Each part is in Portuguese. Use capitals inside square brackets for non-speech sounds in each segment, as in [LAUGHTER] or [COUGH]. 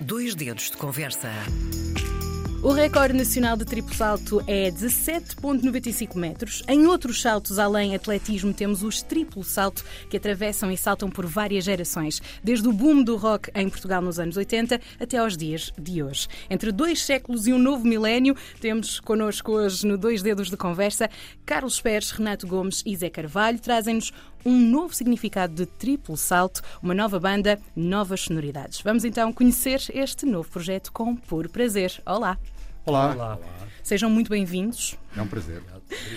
Dois dedos de conversa. O recorde nacional de triplo salto é 17,95 metros. Em outros saltos, além atletismo, temos os triplo salto, que atravessam e saltam por várias gerações, desde o boom do rock em Portugal nos anos 80 até aos dias de hoje. Entre dois séculos e um novo milénio, temos connosco hoje, no Dois Dedos de Conversa, Carlos Pérez, Renato Gomes e Zé Carvalho. Trazem-nos um novo significado de triplo salto, uma nova banda, novas sonoridades. Vamos então conhecer este novo projeto com puro prazer. Olá! Olá. Olá. Sejam muito bem-vindos. É um prazer.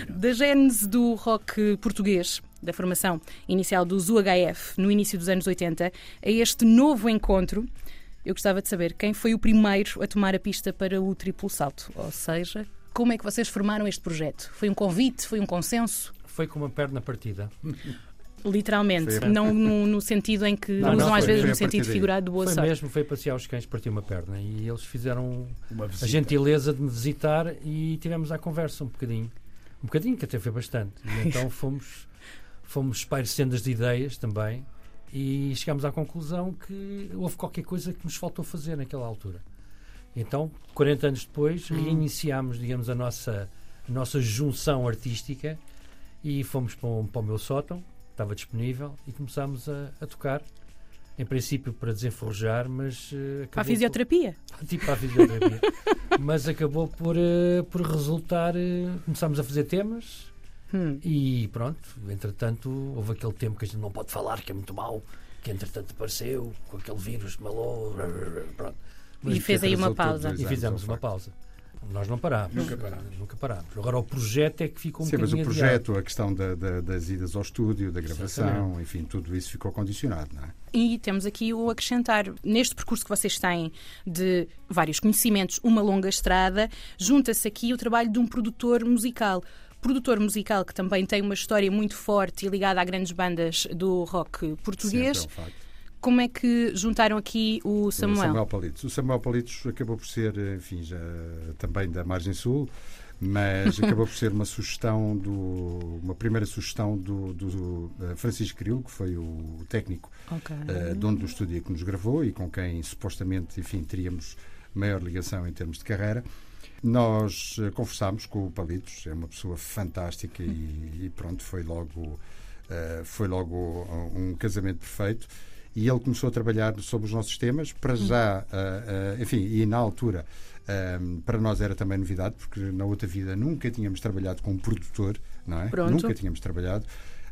Da gênese do rock português, da formação inicial dos UHF no início dos anos 80, a este novo encontro, eu gostava de saber quem foi o primeiro a tomar a pista para o triplo salto. Ou seja, como é que vocês formaram este projeto? Foi um convite? Foi um consenso? Foi com uma perna partida. Literalmente, Foi não no, no sentido em que Não, usam não, às vezes no sentido figurado do boa Foi sorte. mesmo, foi passear os cães, partiu uma perna. E eles fizeram Uma a gentileza de me visitar e tivemos a conversa um bocadinho. Um bocadinho, que até foi bastante. E [LAUGHS] então fomos, fomos espairecendo as ideias também e chegámos à conclusão que houve qualquer coisa que nos faltou fazer naquela altura. Então, 40 anos depois, Hum. reiniciámos, digamos, a nossa, a nossa junção artística e fomos para, o- para o meu sótão, estava disponível, e começámos a, a tocar. Em princípio para desenferrujar, mas. eh, Para a acabou fisioterapia? Por, [LAUGHS] tipo para a fisioterapia. [LAUGHS] mas acabou por, eh, por resultar. eh, começámos a fazer temas Hum. e pronto. Entretanto, houve aquele tempo que a gente não pode falar, que é muito mau, que entretanto apareceu com aquele vírus que malou. Pronto. E fez aí uma pausa. E os fizemos uma pausa. Nós não parámos. Nunca parámos. Nunca parámos. Agora o projeto é que ficou um Sim, mas o bocadinho adiado. projeto, a questão da- da- das idas ao estúdio, da gravação, Exatamente. enfim, tudo isso ficou condicionado, não é? E temos aqui o acrescentar. Neste percurso que vocês têm de vários conhecimentos, uma longa estrada, junta-se aqui o trabalho de um produtor musical. Produtor musical que também tem uma história muito forte e ligada a grandes bandas do rock português. Sempre é um facto. Como é que juntaram aqui o O Samuel? Samuel Palitos. O Samuel Palitos acabou por ser, enfim, já também da Margem Sul, mas acabou por ser uma sugestão do, uma primeira sugestão do, do eh, Francisco Grilo, que foi o técnico Ok. eh, dono do estúdio que nos gravou e com quem supostamente, enfim, teríamos maior ligação em termos de carreira. Nós eh, conversámos com o Palitos, é uma pessoa fantástica e, e pronto, foi logo, eh, foi logo um casamento perfeito. E ele começou a trabalhar sobre os nossos temas, para já, eh, eh, enfim, e na altura, eh, para nós era também novidade, porque na outra vida nunca tínhamos trabalhado com um produtor, não é? Pronto. Nunca tínhamos trabalhado.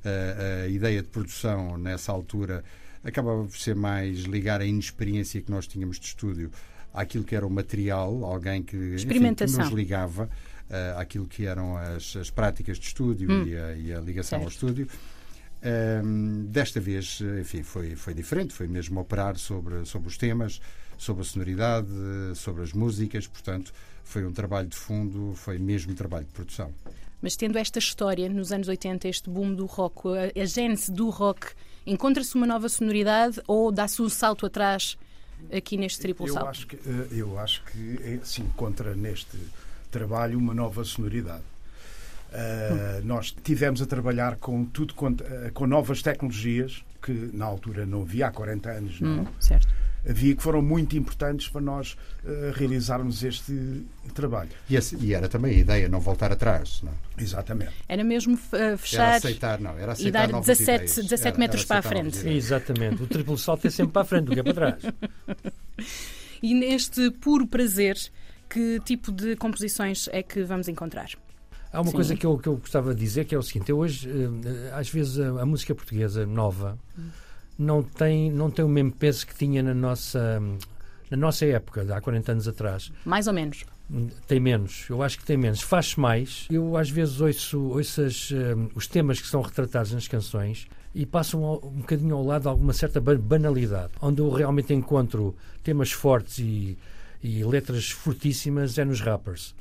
Uh, a ideia de produção nessa altura acabava por ser mais ligar a inexperiência que nós tínhamos de estúdio àquilo que era o material, alguém que, enfim, que nos ligava uh, àquilo que eram as, as práticas de estúdio Hum. e, a, e a ligação ao Certo. estúdio. Um, desta vez, enfim, foi, foi diferente, foi mesmo operar sobre, sobre os temas, sobre a sonoridade, sobre as músicas, portanto, foi um trabalho de fundo, foi mesmo trabalho de produção. Mas tendo esta história nos anos 80, este boom do rock, a, a gênese do rock, encontra-se uma nova sonoridade ou dá-se um salto atrás aqui neste triplo Eu salto? acho que, eh, eu acho que eh, se encontra neste trabalho uma nova sonoridade. Eh, Nós tivemos a trabalhar com tudo quanto, eh, com novas tecnologias que na altura não havia há 40 anos, não. Hum, certo. Havia que foram muito importantes para nós eh, realizarmos este trabalho. E, esse- e era também a ideia, não voltar atrás. Não? Exatamente. Era mesmo uh, Era fechar aceitar, não, era aceitar e dar novas 17, ideias. 17 Era- metros era para a frente. Exatamente. O triplo salto é sempre para a frente do que é para trás. [LAUGHS] E neste puro prazer, que tipo de composições é que vamos encontrar? Há uma Sim. coisa que eu, que eu gostava de dizer que é o seguinte: eu hoje, eh, às vezes, a, a música portuguesa nova não tem, não tem o mesmo peso que tinha na nossa, na nossa época, há 40 anos atrás. Mais ou menos. Tem menos, eu acho que tem menos. Faz-se mais. Eu às vezes ouço, ouço as, eh, os temas que são retratados nas canções e passam ao- um bocadinho ao lado de alguma certa ba- banalidade. Onde eu realmente encontro temas fortes e, e letras fortíssimas é nos rappers.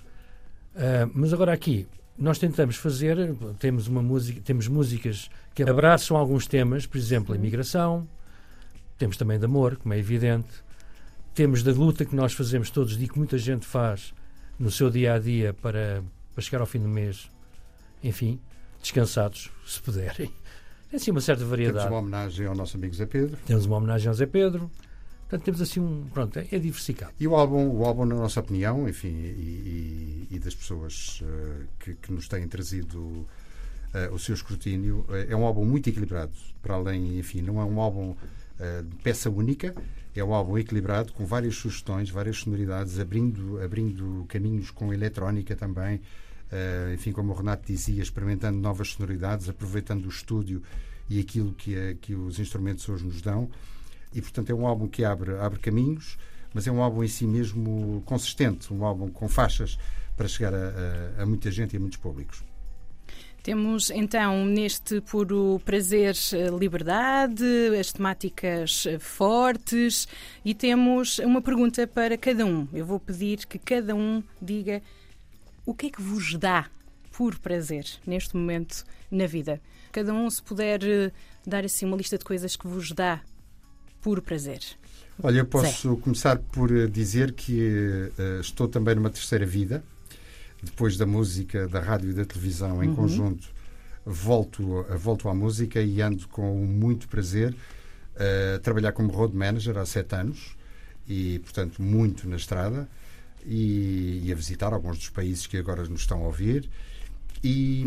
Ah, mas agora aqui, nós tentamos fazer, temos, uma música, temos músicas que abraçam alguns temas, por exemplo, a imigração, temos também de amor, como é evidente, temos da luta que nós fazemos todos e que muita gente faz no seu dia a dia para, para chegar ao fim do mês, enfim, descansados, se puderem. Tem assim uma certa Temos variedade. uma homenagem ao nosso amigo Zé Pedro. Temos uma homenagem ao Zé Pedro, Portanto, temos assim um. Pronto, é, é diversificado. E o álbum, o álbum, na nossa opinião, enfim, e das pessoas uh, que, que, nos têm trazido uh, o seu escrutínio, uh, é um álbum muito equilibrado. Para além, enfim, não é um álbum de peça única, é um álbum equilibrado, com várias sugestões, várias sonoridades, abrindo, abrindo caminhos com eletrónica também. enfim, como o Renato dizia, experimentando novas sonoridades, aproveitando o estúdio e aquilo que, que os instrumentos hoje nos dão. E, portanto, é um álbum que abre, abre caminhos, mas é um álbum em si mesmo consistente, um álbum com faixas para chegar a, a, a muita gente e a muitos públicos. Temos então neste puro prazer liberdade, as temáticas fortes e temos uma pergunta para cada um. Eu vou pedir que cada um diga o que é que vos dá por prazer neste momento na vida. Cada um, se puder eh, dar assim uma lista de coisas que vos dá por prazer. Olha, eu posso Zé. começar por eh, dizer que uh, estou também numa terceira vida. Depois da música, da rádio e da televisão em uhum. conjunto, volto, volto à música e ando com muito prazer a uh, trabalhar como road manager há sete anos e, portanto, muito na estrada e, e, a visitar alguns dos países que agora nos estão a ouvir. E,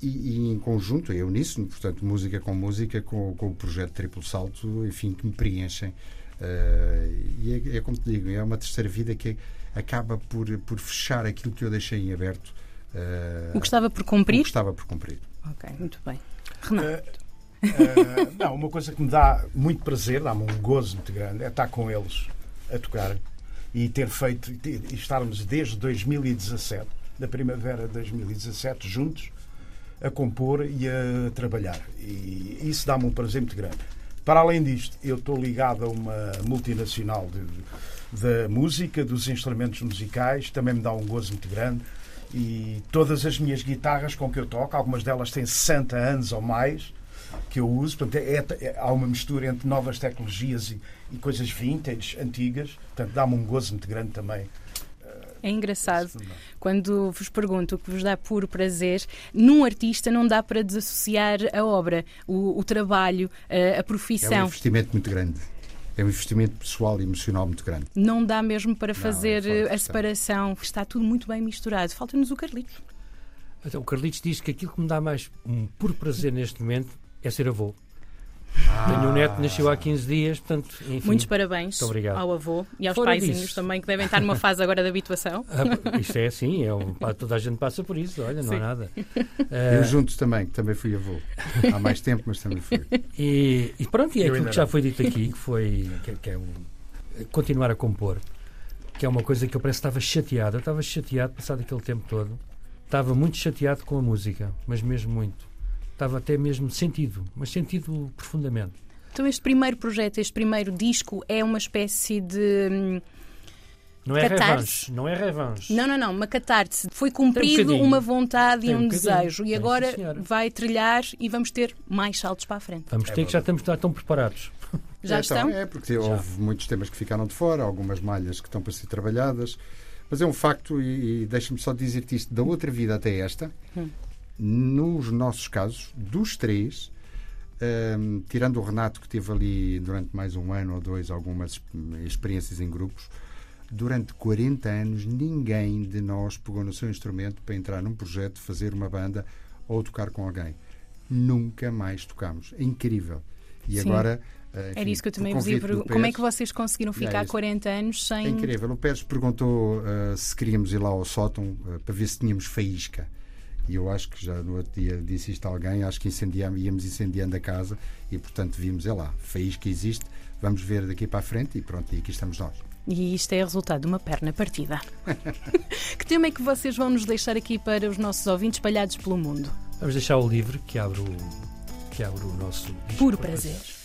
e, e, em conjunto, é uníssono, portanto, música com música, com, com o projeto Triplo Salto, enfim, que me preenchem. Uh, e é, é, como te digo, é uma terceira vida que acaba por, por fechar aquilo que eu deixei em aberto. Uh, o que estava por cumprir? O que estava por cumprir. Ok, muito bem. Renato. Uh, não, uma coisa que me dá muito prazer, dá-me um gozo muito grande, é estar com eles a tocar e ter feito, e estarmos desde 2017, da primavera de 2017, juntos a compor e a trabalhar. E isso dá-me um prazer muito grande. Para além disto, eu estou ligado a uma multinacional da música, dos instrumentos musicais, também me dá um gozo muito grande. E todas as minhas guitarras com que eu toco, algumas delas têm 60 anos ou mais, que eu uso. Portanto, é, é, há uma mistura entre novas tecnologias e, e coisas vintage, antigas. Portanto, dá-me um gozo muito grande também é engraçado quando vos pergunto o que vos dá puro prazer. Num artista não dá para desassociar a obra, o, o trabalho, a, a profissão. É um investimento muito grande. É um investimento pessoal e emocional muito grande. Não dá mesmo para fazer não, é a separação. Está tudo muito bem misturado. Falta-nos o Carlitos. Então, o Carlitos diz que aquilo que me dá mais um puro prazer neste momento é ser avô. Ah. Tenho um neto, nasceu há 15 dias, portanto, enfim. Muitos parabéns ao avô e aos Fora paizinhos disso. também, que devem estar numa fase agora de habituação. [LAUGHS] Ah, isto é assim, é um, toda a gente passa por isso, olha, não Sim. há nada. [LAUGHS] Eu ah, junto também, que também fui avô. Há mais tempo, mas também fui. E, e pronto, e é aquilo que já foi dito aqui, que foi que, que é um, continuar a compor, que é uma coisa que eu parece que estava chateado. Eu estava chateado passado aquele tempo todo. Estava muito chateado com a música, mas mesmo muito estava até mesmo sentido, mas sentido profundamente. Então este primeiro projeto, este primeiro disco é uma espécie de... Hum, não é revanche, não é revanche. Não, não, não, uma catarse. Foi cumprido um uma vontade Tem e um, um desejo. E agora sim, vai trilhar e vamos ter mais saltos para a frente. Vamos é ter que já estamos já estão preparados. [LAUGHS] Já é, estão? É, porque já. houve muitos temas que ficaram de fora, algumas malhas que estão para ser trabalhadas. Mas é um facto, e, e deixa-me só dizer-te isto, da outra vida até esta, hum nos nossos casos, dos três, um, tirando o Renato, que teve ali durante mais um ano ou dois algumas experiências em grupos, durante 40 anos ninguém de nós pegou no seu instrumento para entrar num projeto, fazer uma banda ou tocar com alguém. Nunca mais tocámos. É incrível. E Sim. agora. Eh, enfim, Era isso que eu também vos ia perguntar. Como é que vocês conseguiram ficar é 40 anos sem. É incrível. O Pérez perguntou uh, se queríamos ir lá ao sótão uh, para ver se tínhamos faísca. E eu acho que já no outro dia disse isto a alguém, acho que incendiamos, íamos incendiando a casa e, portanto, vimos, é lá, faísca existe, vamos ver daqui para a frente e pronto, e aqui estamos nós. E isto é resultado de uma perna partida. [LAUGHS] que tema é que vocês vão nos deixar aqui para os nossos ouvintes espalhados pelo mundo? Vamos deixar o livro que abre o, que abre o nosso. Puro prazer. prazer.